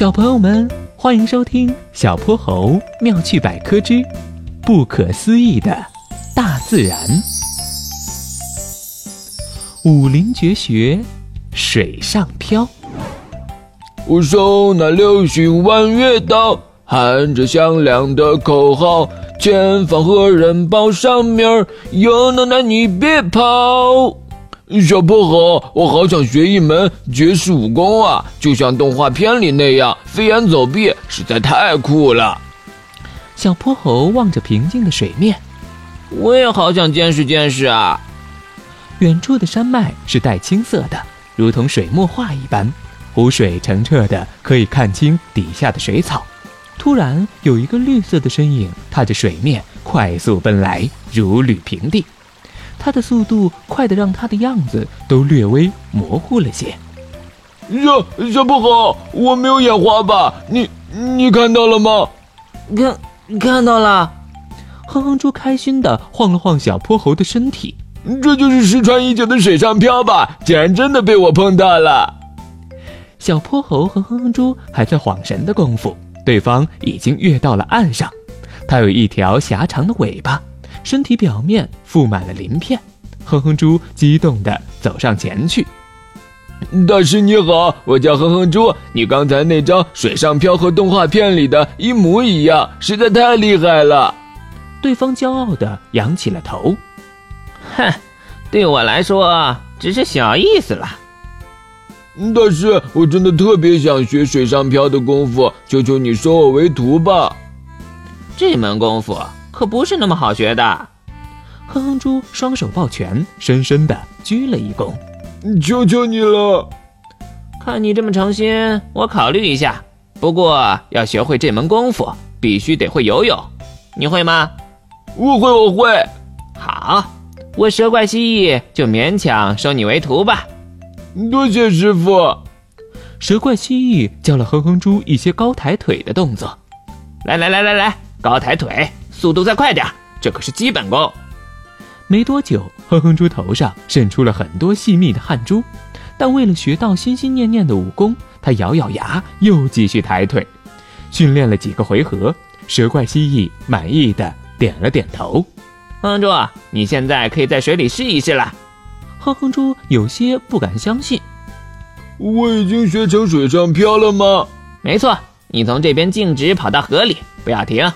小朋友们，欢迎收听小泼猴妙趣百科之不可思议的大自然。武林绝学，水上漂。我手拿流星弯月刀，喊着响亮的口号，前方何人报上名？有能耐你别跑！小泼猴，我好想学一门绝世武功啊，就像动画片里那样飞檐走壁，实在太酷了。小泼猴望着平静的水面，我也好想见识见识啊。远处的山脉是带青色的，如同水墨画一般，湖水澄澈的可以看清底下的水草。突然，有一个绿色的身影踏着水面快速奔来，如履平地。他的速度快得让他的样子都略微模糊了些。小小泼猴，我没有眼花吧？你你看到了吗？看看到了。哼哼猪开心的晃了晃小泼猴的身体。这就是失传已久的水上漂吧？竟然真的被我碰到了。小泼猴和哼哼猪还在晃神的功夫，对方已经跃到了岸上。它有一条狭长的尾巴。身体表面覆满了鳞片，哼哼猪激动地走上前去。大师你好，我叫哼哼猪，你刚才那张水上漂和动画片里的一模一样，实在太厉害了。对方骄傲地扬起了头。哼，对我来说只是小意思了。大师，我真的特别想学水上漂的功夫，求求你收我为徒吧。这门功夫。可不是那么好学的，哼哼猪双手抱拳，深深的鞠了一躬。求求你了，看你这么诚心，我考虑一下。不过要学会这门功夫，必须得会游泳。你会吗？我会，我会。好，我蛇怪蜥蜴就勉强收你为徒吧。多谢师傅。蛇怪蜥蜴教了哼哼猪一些高抬腿的动作。来来来来来，高抬腿。速度再快点，这可是基本功。没多久，哼哼猪头上渗出了很多细密的汗珠，但为了学到心心念念的武功，他咬咬牙，又继续抬腿。训练了几个回合，蛇怪蜥蜴满意的点了点头。哼哼猪，你现在可以在水里试一试了。哼哼猪有些不敢相信：“我已经学成水上漂了吗？”“没错，你从这边径直跑到河里，不要停。”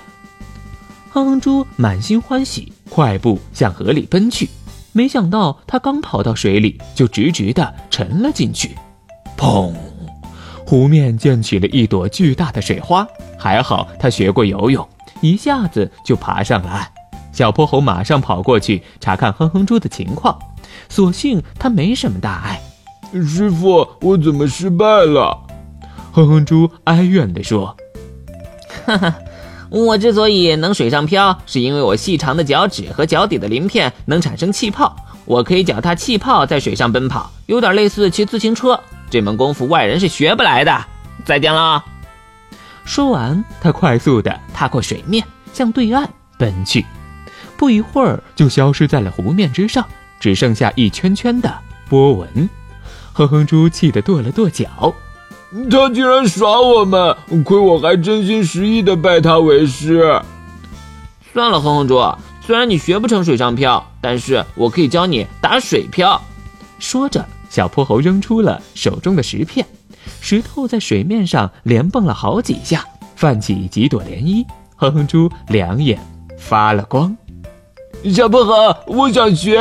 哼哼猪满心欢喜，快步向河里奔去。没想到他刚跑到水里，就直直的沉了进去。砰！湖面溅起了一朵巨大的水花。还好他学过游泳，一下子就爬上了岸。小泼猴马上跑过去查看哼哼猪的情况，所幸他没什么大碍。师傅，我怎么失败了？哼哼猪哀怨地说：“哈哈。”我之所以能水上漂，是因为我细长的脚趾和脚底的鳞片能产生气泡，我可以脚踏气泡在水上奔跑，有点类似骑自行车。这门功夫外人是学不来的。再见了。说完，他快速地踏过水面，向对岸奔去。不一会儿，就消失在了湖面之上，只剩下一圈圈的波纹。哼哼猪气得跺了跺脚。他竟然耍我们，亏我还真心实意的拜他为师。算了，哼哼猪，虽然你学不成水上漂，但是我可以教你打水漂。说着，小泼猴扔出了手中的石片，石头在水面上连蹦了好几下，泛起几朵涟漪。哼哼猪两眼发了光。小泼猴，我想学。